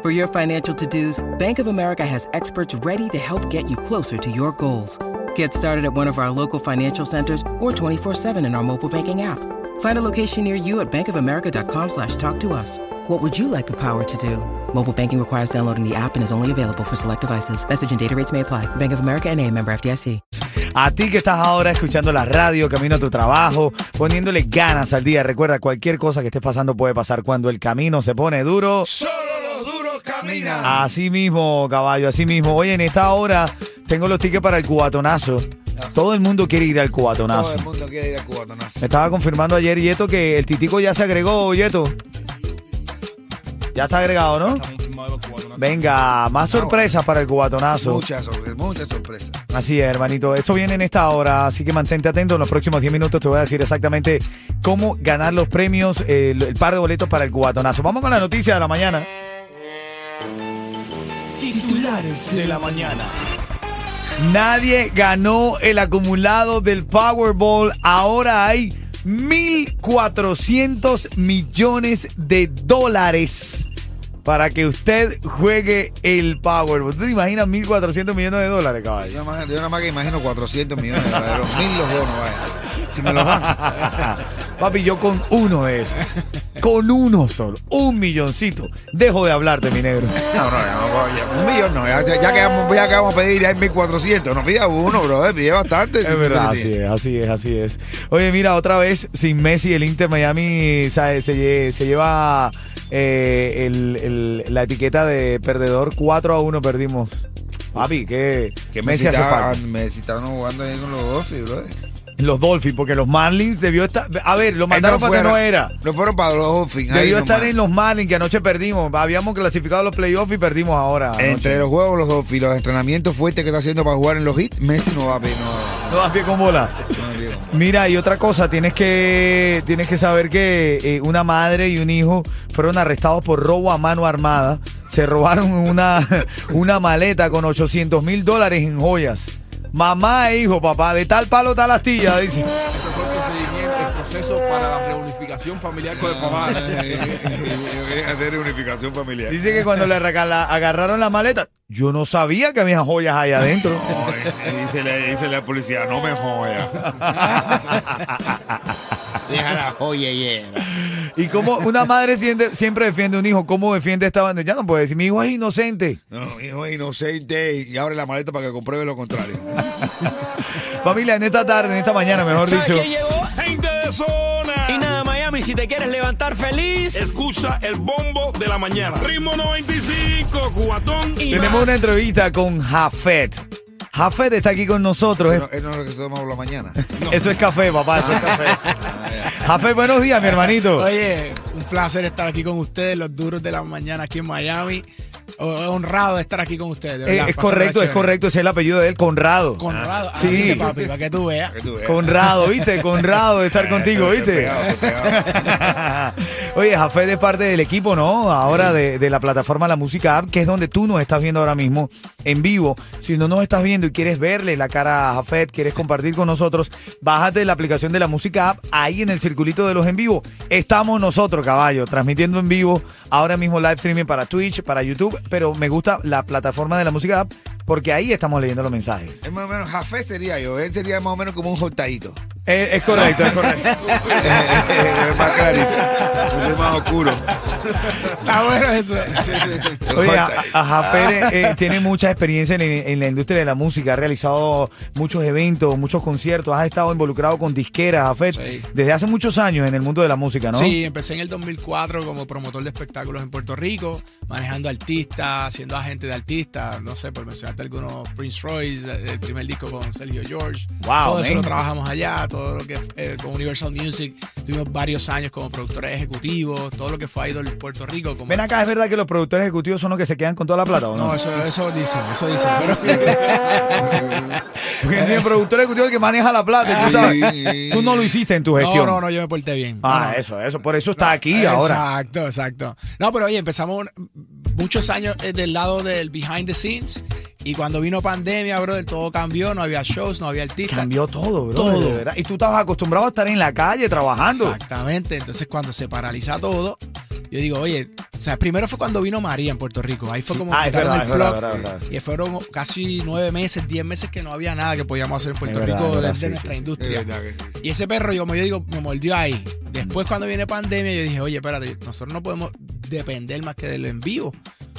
For your financial to dos, Bank of America has experts ready to help get you closer to your goals. Get started at one of our local financial centers or 24-7 in our mobile banking app. Find a location near you at bankofamerica.com slash talk to us. What would you like the power to do? Mobile banking requires downloading the app and is only available for select devices. Message and data rates may apply. Bank of America and a member FDIC. A ti que estás ahora escuchando la radio, camino a tu trabajo, poniéndole ganas al día. Recuerda, cualquier cosa que estés pasando puede pasar cuando el camino se pone duro. Caminan. Así mismo, caballo, así mismo. Oye, en esta hora tengo los tickets para el cubatonazo. Todo el mundo quiere ir al Todo cubatonazo. el mundo quiere ir a cubatonazo. Me estaba confirmando ayer, Yeto, que el titico ya se agregó, Yeto. Ya está agregado, ¿no? Venga, más sorpresas para el cubatonazo. Muchas sorpresas, muchas sorpresas. Así es, hermanito. Eso viene en esta hora, así que mantente atento. En los próximos 10 minutos te voy a decir exactamente cómo ganar los premios, el, el par de boletos para el cubatonazo. Vamos con la noticia de la mañana. De la mañana. Nadie ganó el acumulado del Powerball. Ahora hay 1.400 millones de dólares para que usted juegue el Powerball. ¿Tú te imaginas 1.400 millones de dólares, caballo? Yo nada más- yo nada más que imagino 400 millones de dólares. Los mil los dono, vaya. Si me los dan. Papi, yo con uno de esos, con uno solo, un milloncito, dejo de hablarte, mi negro. No, no, no, ya, un millón no. Ya, ya, que vamos, ya que vamos a pedir, ya hay 1400. No pida uno, bro. Pide bastante. Es verdad, así es, así es, así es. Oye, mira, otra vez, sin Messi, el Inter Miami ¿sabes? Se, se lleva eh, el- el- la etiqueta de perdedor. 4 a 1 perdimos. Papi, que, Que Messi hace falta. Messi estaba jugando ahí con los Dolphins, bro. Los Dolphins, porque los Marlins debió estar. A ver, lo mandaron para que no era. No fueron para los Dolphins. Debió estar nomás. en los Marlins que anoche perdimos. Habíamos clasificado los playoffs y perdimos ahora. Entre los juegos, los Dolphins, los entrenamientos fuertes que está haciendo para jugar en los hits, Messi no va a pedir. No, No das pie con bola. no. Mira, y otra cosa, tienes que, tienes que saber que eh, una madre y un hijo fueron arrestados por robo a mano armada. Se robaron una, una maleta con 800 mil dólares en joyas. Mamá e hijo, papá, de tal palo tal astilla, dice. Este fue el procedimiento, el proceso para la reunificación familiar con el papá. Quería hacer reunificación familiar. Dice que cuando le regala- agarraron la maleta, yo no sabía que había joyas ahí adentro. No, dice, la, dice la policía, no me joya. Deja la joya Y como una madre siempre, siempre defiende a un hijo, ¿cómo defiende esta banda? Ya no puede decir, mi hijo es inocente. No, mi hijo es inocente y abre la maleta para que compruebe lo contrario. Familia, en esta tarde, en esta mañana, mejor ¿Sabes dicho. quién llegó? Gente de zona. Y nada, Miami, si te quieres levantar feliz. Escucha el bombo de la mañana. Ritmo 95, cuatón. Y Tenemos más. una entrevista con Jafet. Jafet está aquí con nosotros. Eso no, eso no es lo que se toma por la mañana. Eso es café, papá, eso es café. Jafet, buenos días, mi hermanito. Oye, un placer estar aquí con ustedes, los duros de la mañana aquí en Miami. Honrado de estar aquí con ustedes. de Eh, verdad, es correcto, es correcto, ese es el apellido de él, Conrado. Conrado. Ah, Sí. ¿viste, papi, para que tú veas. Que tú veas. Conrado, ¿viste? Conrado de estar contigo, Estoy ¿viste? pegado, estoy pegado. Oye, Jafet es parte del equipo, ¿no? Ahora de, de la plataforma La Música App, que es donde tú nos estás viendo ahora mismo en vivo. Si no nos estás viendo y quieres verle la cara a Jafet, quieres compartir con nosotros, bájate la aplicación de La Música App. Ahí en el circulito de los en vivo estamos nosotros, caballo, transmitiendo en vivo. Ahora mismo live streaming para Twitch, para YouTube, pero me gusta la plataforma de La Música App porque ahí estamos leyendo los mensajes. Es más o menos, Jafé sería yo. Él sería más o menos como un jotadito. Eh, es correcto, es correcto. es más clarito. Soy más oscuro. Está bueno eso. Oye, a, a Jafet eh, tiene mucha experiencia en, en la industria de la música, ha realizado muchos eventos, muchos conciertos, has estado involucrado con disqueras, Jafet, Sí. desde hace muchos años en el mundo de la música, ¿no? Sí, empecé en el 2004 como promotor de espectáculos en Puerto Rico, manejando artistas, siendo agente de artistas, no sé, por mencionarte algunos, Prince Royce, eh, el primer disco con Sergio George. Wow, todo eso man. lo trabajamos allá, todo lo que eh, con Universal Music, tuvimos varios años como productores ejecutivos, todo lo que fue Idol Puerto Rico. Como Ven acá, ¿es verdad que los productores ejecutivos son los que se quedan con toda la plata o no? No, eso, eso dicen, eso dicen. Pero, Porque tiene productor ejecutivo el que maneja la plata, tú sabes. Tú no lo hiciste en tu no, gestión. no, no, yo me porté bien. Ah, No, no. eso, eso. Por eso está aquí ahora. Exacto, exacto. No, pero oye, empezamos muchos años eh, del lado del behind the scenes y cuando vino pandemia, brother, todo cambió, no había shows, no había artistas. Cambió todo, bro. Todo. de verdad. Y tú estabas acostumbrado a estar en la calle trabajando. Exactamente. Entonces, cuando se paraliza todo, yo digo, oye, o sea, primero fue cuando vino María en Puerto Rico. Ahí fue como Ah, verdad, el es verdad, plug. verdad, verdad, sí. Y fueron casi nueve meses, diez meses que no había nada que podíamos hacer en Puerto Es Rico desde sí, nuestra sí, industria. Es. Y ese perro, yo, como yo digo, me mordió ahí. Después, cuando viene pandemia, yo dije, oye, espérate, nosotros no podemos depender más que de lo en vivo,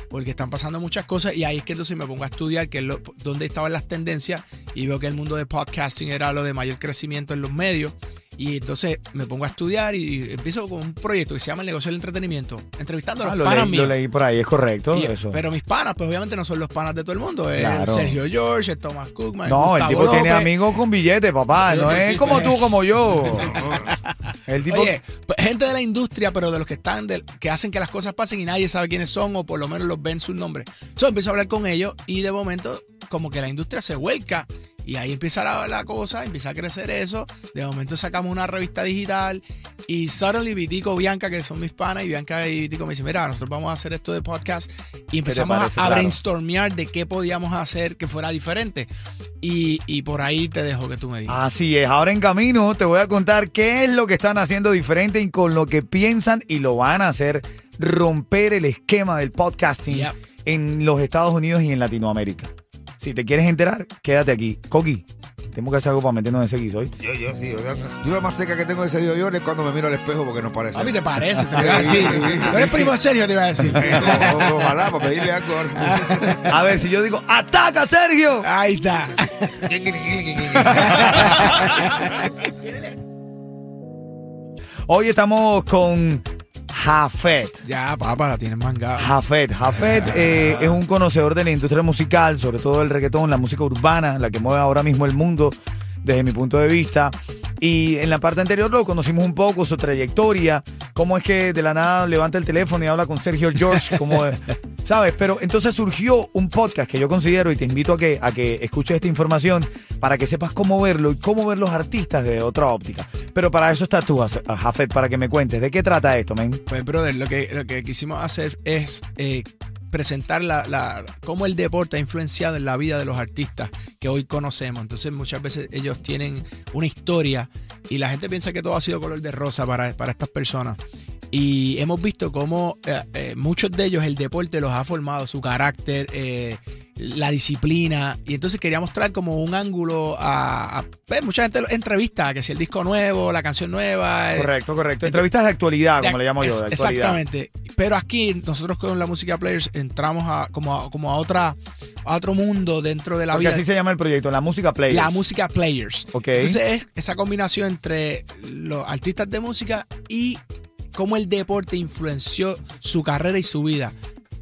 porque están pasando muchas cosas. Y ahí es que entonces me pongo a estudiar que es lo, dónde estaban las tendencias y veo que el mundo de podcasting era lo de mayor crecimiento en los medios. Y entonces me pongo a estudiar y empiezo con un proyecto que se llama El negocio del entretenimiento, entrevistando a Ah, los lo, panas leí, míos. lo leí por ahí, es correcto. Y- eso. Pero mis panas, pues obviamente no son los panas de todo el mundo. Es Claro. Sergio George, es Thomas Cookman. no, el tipo tiene López. amigos con billetes, papá. No es como tú, como yo. El tipo. Oye, pues, gente de la industria, pero de los que están, del- que hacen que las cosas pasen y nadie sabe quiénes son o por lo menos los ven sus nombres. Entonces empiezo a hablar con ellos y de momento como que la industria se vuelca y ahí empieza la, la cosa, empieza a crecer eso. De momento sacamos una revista digital y Suddenly Vitico, Bianca, que son mis panas, y Bianca y Vitico me dicen, mira, nosotros vamos a hacer esto de podcast y empezamos a- parece? a, Claro. brainstormear de qué podíamos hacer que fuera diferente. Y, y por ahí te dejo que tú me digas. Así es, ahora en camino te voy a contar qué es lo que están haciendo diferente y con lo que piensan y lo van a hacer romper el esquema del podcasting Yep. en los Estados Unidos y en Latinoamérica. Si te quieres enterar, quédate aquí. Coqui, tenemos que hacer algo para meternos en ese guiso hoy. Yo, yo, sí, yo, yo lo más cerca que tengo de ese yo es cuando me miro al espejo porque nos parece. A mí te parece, te iba a decir. Tú eres primo serio, te iba a decir. O- Ojalá, para pedirle algo. A ver, si yo digo, ¡ataca, Sergio! Ahí está. Hoy estamos con Jafet. Ya, papá, la tienes mangada. Jafet. Jafet eh, es un conocedor de la industria musical, sobre todo el reggaetón, la música urbana, la que mueve ahora mismo el mundo, desde mi punto de vista. Y en la parte anterior lo conocimos un poco, su trayectoria, cómo es que de la nada levanta el teléfono y habla con Sergio George, como, ¿sabes? Pero entonces surgió un podcast que yo considero y te invito a que, a que escuches esta información para que sepas cómo verlo y cómo ver los artistas de otra óptica. Pero para eso estás tú, Jafet, para que me cuentes. ¿De qué trata esto, men? Pues, brother, lo que, lo que quisimos hacer es eh, presentar la, la- cómo el deporte ha influenciado en la vida de los artistas que hoy conocemos. Entonces, muchas veces ellos tienen una historia y la gente piensa que todo ha sido color de rosa para, para estas personas. Y hemos visto cómo eh, eh, muchos de ellos el deporte los ha formado, su carácter, eh, la disciplina. Y entonces quería mostrar como un ángulo a, a- pues, mucha gente lo entrevista, que si el disco nuevo, la canción nueva. Correcto, correcto. Entrevistas de actualidad, como le llamo yo, de. Exactamente. Pero aquí nosotros con la música players entramos a como a, como a otra a otro mundo dentro de la Porque vida. así se llama el proyecto, la música play. La música players. Ok. Entonces es esa combinación entre los artistas de música y cómo el deporte influenció su carrera y su vida.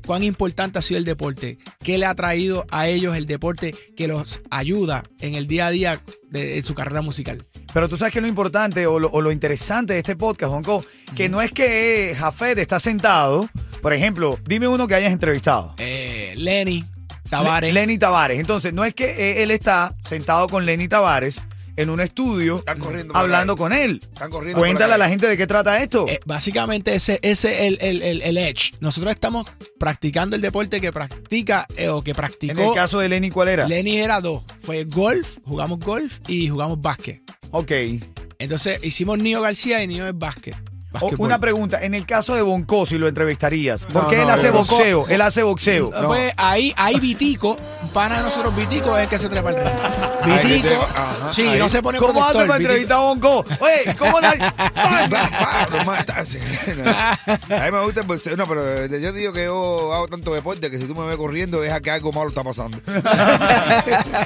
Cuán importante ha sido el deporte, qué le ha traído a ellos el deporte que los ayuda en el día a día de, su carrera musical. Pero tú sabes que lo importante o lo, o lo interesante de este podcast, Juanco, que no es que Jafet está sentado. Por ejemplo, dime uno que hayas entrevistado. Eh, Lenny, Tavares. Le- Lenny Tavares. Entonces, no es que eh, él está sentado con Lenny Tavares en un estudio Están corriendo por hablando con él. Están corriendo Cuéntale a la gente de qué trata esto. Eh, básicamente ese ese es el, el, el, el edge. Nosotros estamos practicando el deporte que practica eh, o que practicó. en el caso de Lenny, ¿cuál era? Lenny era dos. Fue golf, jugamos golf y jugamos básquet. ok. Entonces hicimos Nio García y Nio es básquet. O- una pregunta, en el caso de Bonco, si lo entrevistarías, porque No, él no, hace no. boxeo, él hace boxeo. Pues ahí, ahí Vitico, pana de nosotros, Vitico es el que se trepa el ring. Vitico, ajá, sí, ahí. no se pone ¿Cómo hace para entrevistar a Bonco? Oye, ¿cómo la... A mí me gusta el boxeo. No, pero eh, yo digo que yo hago tanto deporte que si tú me ves corriendo es a que algo malo está pasando.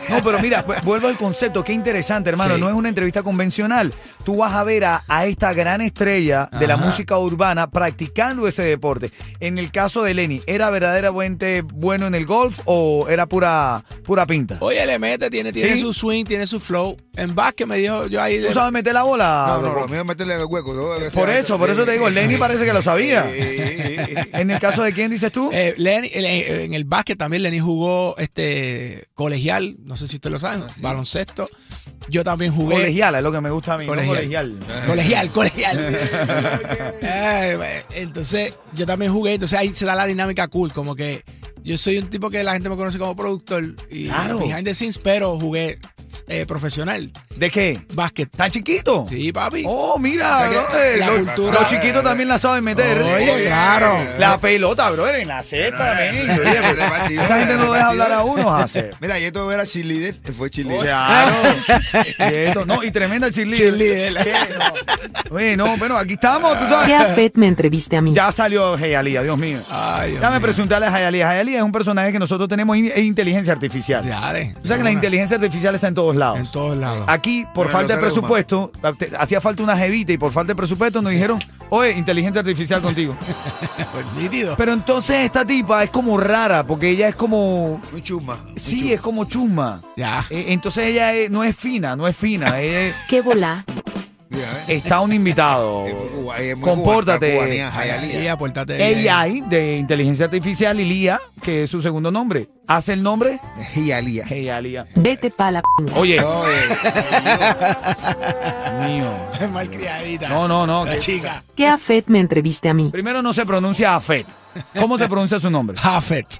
No, pero mira, vu- vuelvo al concepto, qué interesante, hermano. Sí. No es una entrevista convencional. Tú vas a ver a, a esta gran estrella de la música urbana practicando ese deporte. En el caso de Lenny, ¿era verdaderamente bueno en el golf o era pura, pura pinta? Oye, le mete, tiene, tiene Sí. su swing, tiene su flow. En básquet me dijo yo ahí. de- ¿Tú sabes meter la bola? No, no, mío es meterle el hueco. Por sea. eso, por eso te digo, Lenny parece que lo sabía. Eh, En el caso de quién dices tú? Eh, Lenny- eh, en el básquet también Lenny jugó este colegial, no sé si ustedes lo saben, baloncesto. Yo también jugué. colegial, es lo que me gusta a mí. no Colegial. colegial. Colegial, entonces, yo también jugué, entonces ahí se da la dinámica cool, como que yo soy un tipo que la gente me conoce como productor y Claro. behind the scenes, pero jugué eh, profesional, ¿De qué? básquet. ¿Tan chiquito? Sí, papi. Oh, mira, O sea que brother, la los, cultura- los chiquitos también la saben meter. Oye, claro. La pelota, brother, en la cesta, men. Esta gente no lo deja hablar a uno, hace. Mira, y esto era cheerleader, fue cheerleader. Claro. Quieto. No, y tremenda cheerleader. Cheerleader. ¿Qué? No. Oye, no, bueno, aquí estamos, tú Que sabes. a Fed me entreviste a mí. Ya salió Jayalía, Dios mío. Ay, Dios Dame mío. presentarle a Jayalía. Jayalía es un personaje que nosotros tenemos es inteligencia artificial. Dale. Tú sabes que la inteligencia artificial está en todos lados. En todos lados. Aquí, por falta de presupuesto, te- hacía falta una jevita y por falta de presupuesto nos dijeron, oye, inteligencia artificial contigo. Pues, nítido. Pero entonces esta tipa es como rara, porque ella es como... Muy chusma. muy Sí, es como chusma. Ya. Eh, Entonces ella es- no es fina, no es fina. ¿Qué volá? Está un invitado. Es muy es Compórtate. cuba- cubanía, Jayalía. Ella, portate bien. AI de inteligencia artificial y Lía, que es su segundo nombre. Hace el nombre Jayalía. Jayalía. Vete pa' la p***. Oye, Oye, mío. Malcriadita. No, no, no. La que- chica. Que a Fed me entreviste a mí. Primero no se pronuncia Afet. ¿Cómo se pronuncia su nombre? Jafet.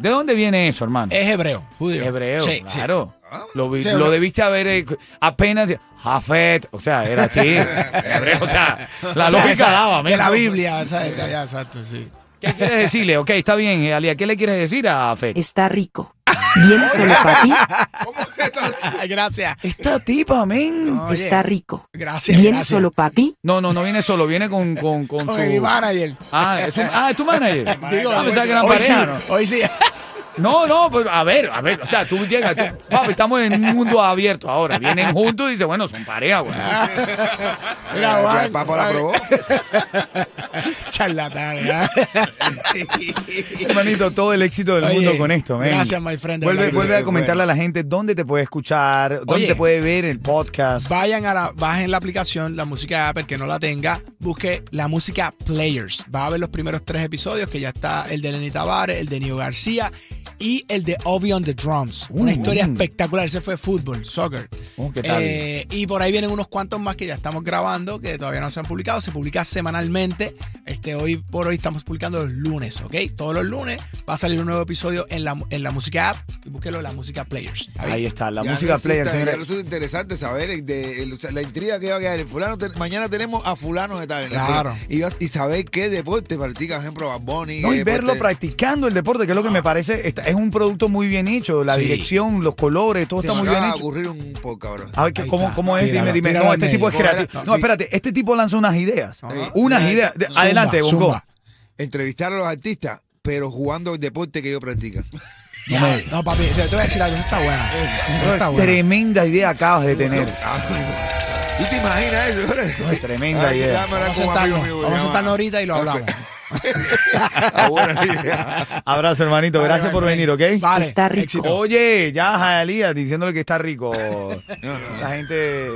¿De dónde viene eso, hermano? Es hebreo, judío. Hebreo, Sí, sí. claro. Lo, vi- Sí, lo bro. debiste haber eh, apenas. Jafet, o sea, era así. o sea, la O sea, lógica esa- daba. De la Biblia, ¿sabes? Ya, exacto, sí. ¿Qué quieres decirle? Ok, está bien, Alía. ¿Qué le quieres decir a Afet? Está rico. ¿Viene solo para ti? Gracias. Esta tipa, men. Oye, Está rico. Gracias. ¿Viene gracias. solo papi? No, no, no viene solo, viene con, con, con Con su. mi manager. Ah, es, un- ah, es tu manager. Digo, Ah, pensaba que eran hoy pareja, sí, ¿no? Hoy sí. No, no, pues a ver, a ver, o sea, tú llegas, tú- papi, estamos en un mundo abierto ahora. Vienen juntos y dicen, bueno, son pareja, güey. Mira, el Juan. Papa la probó. Charlatán, ¿eh? Hermanito, todo el éxito del Oye, mundo con esto, gracias, my friend, Vuelve, a comentarle a la gente dónde te puede escuchar, dónde Oye. te puede ver el podcast. Vayan a la, bajen la aplicación, la música de Apple, que no la tenga, busque la música Players. Va a ver los primeros tres episodios, que ya está el de Lenny Tavares, el de Nio García y el de Obi on the Drums. Una Uh, historia uh. espectacular. Ese fue fútbol, soccer. Oh, ¿qué tal? Eh, y por ahí vienen unos cuantos más que ya estamos grabando, que todavía no se han publicado. Se publica semanalmente. Este, hoy por hoy estamos publicando los lunes, ¿ok? Todos los lunes va a salir un nuevo episodio en la, en la música app y búsquelo en la música Players. Ahí está, la Ya música resulta- player, ya señores. resulta interesante saber de, la intriga que va a quedar. El fulano te- mañana tenemos a fulano de tal. Claro. Y, saber qué deporte practica, por ejemplo, Bad Bunny. No, y verlo deporte- practicando el deporte, que es lo que me parece, está- es un producto muy bien hecho, la Sí. dirección, los colores, todo está me muy bien acaba hecho. ocurrir un podcast, bro. A ver, ¿qué- Ahí ¿cómo, es? Tíralo, dime, dime. No, este tipo es creativo. No, No, sí. espérate, este tipo lanza unas ideas. Unas ideas. Zumba, Adelante, Bonco. Entrevistar a los artistas, pero jugando el deporte que ellos practican. No, papi, te, voy a decir algo, eso está buena. Está buena. Tremenda idea acabas de tener. ¿Tú te imaginas eso, bro? No, es tremenda Ay, idea. Vamos a sentarnos, ahorita y lo hablamos. Buena idea. Abrazo, hermanito. Vale, Gracias vale, por venir, ¿ok? Vale, Está rico. éxito. Oye, ya Jalía diciéndole que está rico. La gente.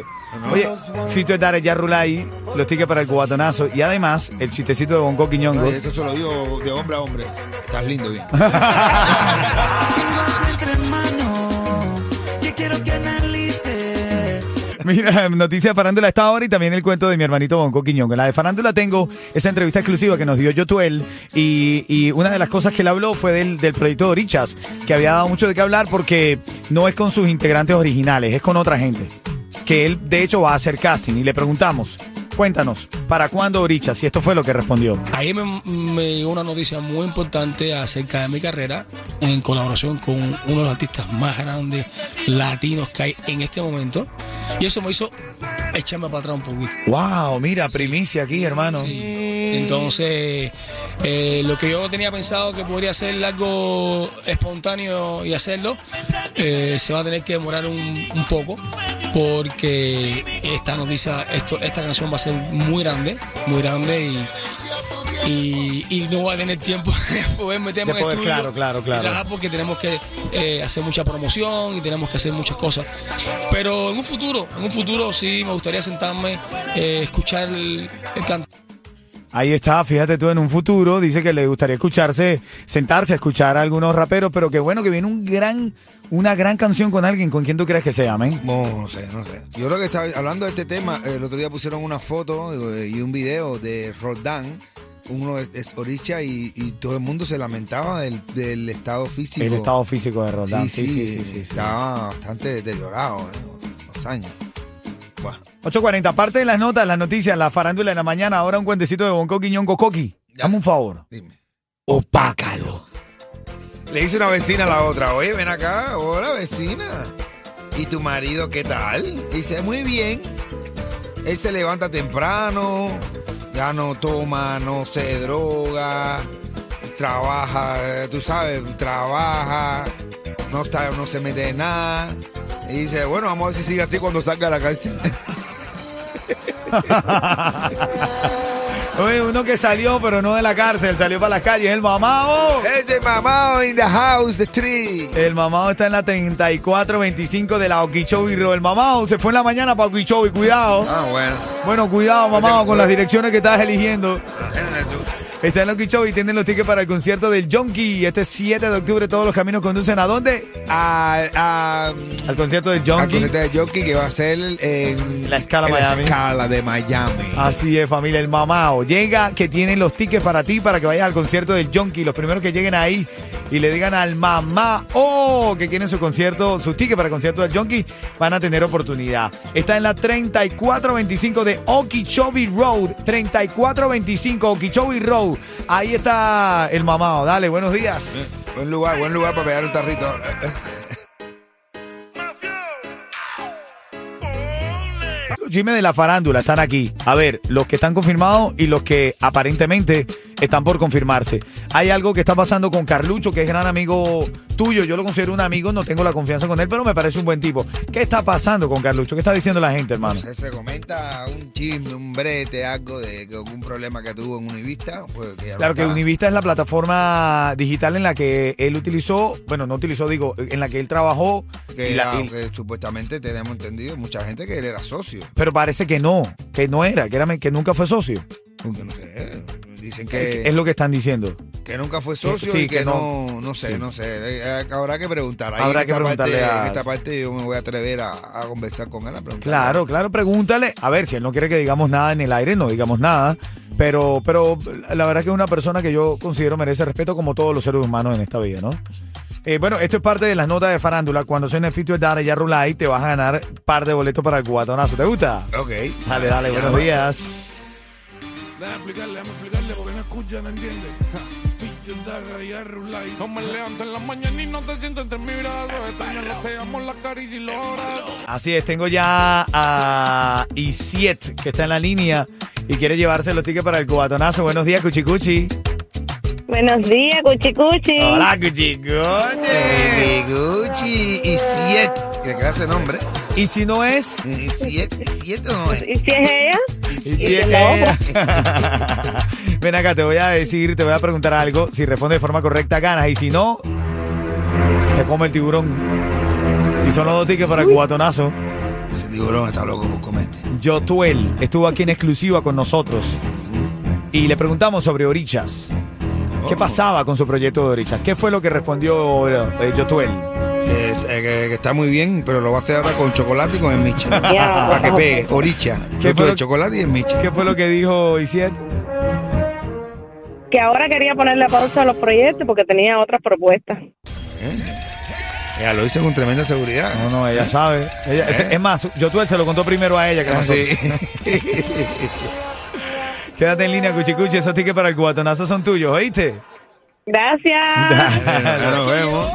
Oye, Chito de Dare ya rula ahí los tickets para el cubatonazo. Y además, el chistecito de Bonco Quiñongo. Ay, esto se lo digo de hombre a hombre. Estás lindo, bien. Mira, noticias de farándula a esta hora y también el cuento de mi hermanito Bonco Quiñongo. En la de farándula tengo esa entrevista exclusiva que nos dio Yotuel y, una de las cosas que él habló fue del, proyecto de Orichas, que había dado mucho de qué hablar porque no es con sus integrantes originales, es con otra gente. Que él, de hecho, va a hacer casting y le preguntamos, cuéntanos, ¿para cuándo Orichas? Y esto fue lo que respondió. Ahí me, me llegó una noticia muy importante acerca de mi carrera en colaboración con uno de los artistas más grandes latinos que hay en este momento. Y eso me hizo echarme para atrás un poquito. Wow, mira, primicia aquí, hermano. Sí. Entonces, Eh, lo que yo tenía pensado que podría ser algo espontáneo y hacerlo, eh, se va a tener que demorar un, un poco porque esta noticia, esto, esta canción va a ser muy grande, muy grande y, y, y no va a tener tiempo de poder meterme De en poder, estudio. claro, claro, claro. y trabajar porque tenemos que eh, hacer mucha promoción y tenemos que hacer muchas cosas. Pero en un futuro, en un futuro sí me gustaría sentarme, eh, escuchar el, el canto. Ahí está, fíjate tú en un futuro, dice que le gustaría escucharse, sentarse a escuchar a algunos raperos, pero qué bueno que viene un gran, una gran canción con alguien, ¿con quién tú crees que sea, men? No, no sé, no sé. Yo creo que estaba hablando de este tema, eh, el otro día pusieron una foto y un video de Roldán, uno es, es Oricha y, y todo el mundo se lamentaba del, del estado físico. El estado físico de Roldán, sí, sí, sí, sí. sí. Estaba bastante deteriorado eh, los años. Bueno, 8.40, aparte de las notas, las noticias, la farándula de la mañana, ahora un cuentecito de Bonco Quiñongo Coqui. Ya. Dame un favor. dime. Opácalo. Le dice una vecina a la otra, oye, ven acá, hola vecina. ¿Y tu marido qué tal? Dice, muy bien. Él se levanta temprano, ya no toma, no se droga, trabaja, eh, tú sabes, trabaja, no está, no se mete en nada. Y dice, bueno, vamos a ver si sigue así cuando salga de la cárcel. Oye, uno que salió, pero no de la cárcel, salió para las calles, el mamao. Ese mamado in the house, the tree. El mamao está en la 3425 de la Road. El mamao se fue en la mañana para Okeechobee, cuidado. Ah, bueno. Bueno, cuidado, mamao, con las direcciones que estás eligiendo. Está en Okeechobee y tienen los tickets para el concierto del Junkie. Este 7 de octubre todos los caminos conducen a dónde? A, a, Al concierto del al Junkie. concierto de Jockey que va a ser en La Scala en Miami. La escala de Miami. Así es, familia, el mamao. Llega que tienen los tickets para ti para que vayas al concierto del Junkie. Los primeros que lleguen ahí y le digan al mamao que quieren su concierto, sus tickets para el concierto del Junkie, van a tener oportunidad. Está en la 3425 de Okeechobee Road. 3425 Okeechobee Road. Ahí está el mamao. Dale, buenos días. Buen lugar, buen lugar para pegar un tarrito. Los chismes de la farándula están aquí. A ver, los que están confirmados y los que aparentemente están por confirmarse. Hay algo que está pasando con Carlucho, que es gran amigo tuyo. Yo lo considero un amigo, no tengo la confianza con él, pero me parece un buen tipo. ¿Qué está pasando con Carlucho? ¿Qué está diciendo la gente, hermano? Se, se comenta un chisme, un brete, algo de algún problema que tuvo en Univista. Pues, que Claro que Univista es la plataforma digital en la que él utilizó, bueno, no utilizó, digo, en la que él trabajó. Que, y la- era- y- que supuestamente tenemos entendido mucha gente que él era socio. pero parece que no, que no era, que, era, que nunca fue socio. Yo no sé, dicen Es que, lo que están diciendo. que nunca fue socio sí, y que, que no, no. no sé, Sí. no sé. Eh, eh, Habrá que preguntar. Ahí Habrá en que esta parte- preguntarle a- En esta parte yo me voy a atrever a, a conversar con él, a preguntarle. Claro, claro, pregúntale. A ver, si él no quiere que digamos nada en el aire, no digamos nada. Pero, pero la verdad que es una persona que yo considero merece respeto como todos los seres humanos en esta vida, ¿no? Eh, bueno, esto es parte de las notas de farándula. Cuando suene Feature Data ya Rulay, te vas a ganar par de boletos para el cubatonazo. ¿Te gusta? Ok. Dale, dale, Ya, buenos va. días. Déjame explicarle, déjame explicarle porque no escucha, no entiende. Pillo, daga y arrulay. No me levanto en la mañana y no te siento entre mis brazos. Extraño amo, la caricia y los abrazos. Así es, tengo ya a Isiet, que está en la línea y quiere llevarse los tickets para el cubatonazo. Buenos días, Cuchicuchi. Buenos días, Cuchi Cuchi. Hola, Cuchicuchi. Gucci y siete. ¿Qué queda ese nombre? Y si no es... ¿Y siete? ¿Y siete o no es? ¿Y si es ella? Ven acá, te voy a decir, te voy a preguntar algo. Si responde de forma correcta, ganas. Y si no, te come el tiburón. Y son los dos tickets para el cubatonazo. Ese tiburón está loco por comerte. Yotuel estuvo aquí en exclusiva con nosotros. Y le preguntamos sobre Orichas. ¿Qué Oh. pasaba con su proyecto de Orichas? ¿Qué fue lo que respondió eh, Yotuel? Que, eh, que- está muy bien, pero lo va a hacer ahora con chocolate y con el micha. Ya. Para que pegue, oricha. ¿Qué Yo fue tuve lo- chocolate y el micha. ¿Qué fue lo que dijo Isiet? Que ahora quería ponerle pausa a los proyectos porque tenía otras propuestas. Ella lo hizo con tremenda seguridad. No, no, ella sabe. Ella- es, es más, Yotuel se lo contó primero a ella que Ah, sí. Quédate en línea, Cuchicuchi. Esos tickets para el cubatonazo son tuyos, Gracias. Ya nos vemos.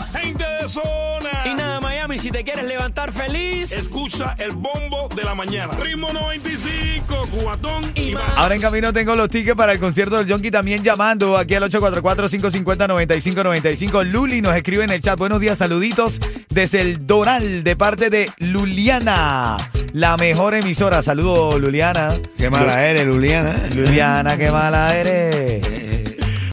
Si te quieres levantar feliz. Escucha el bombo de la mañana. Ritmo 95, cubatón y más. Ahora en camino tengo los tickets para el concierto del Yonki también llamando aquí al 844-550-9595. Luli nos escribe en el chat. Buenos días, saluditos desde el Doral de parte de Luliana, la mejor emisora. Saludos, Luliana. Qué mala eres, Luliana. Luliana, qué mala eres. Eh,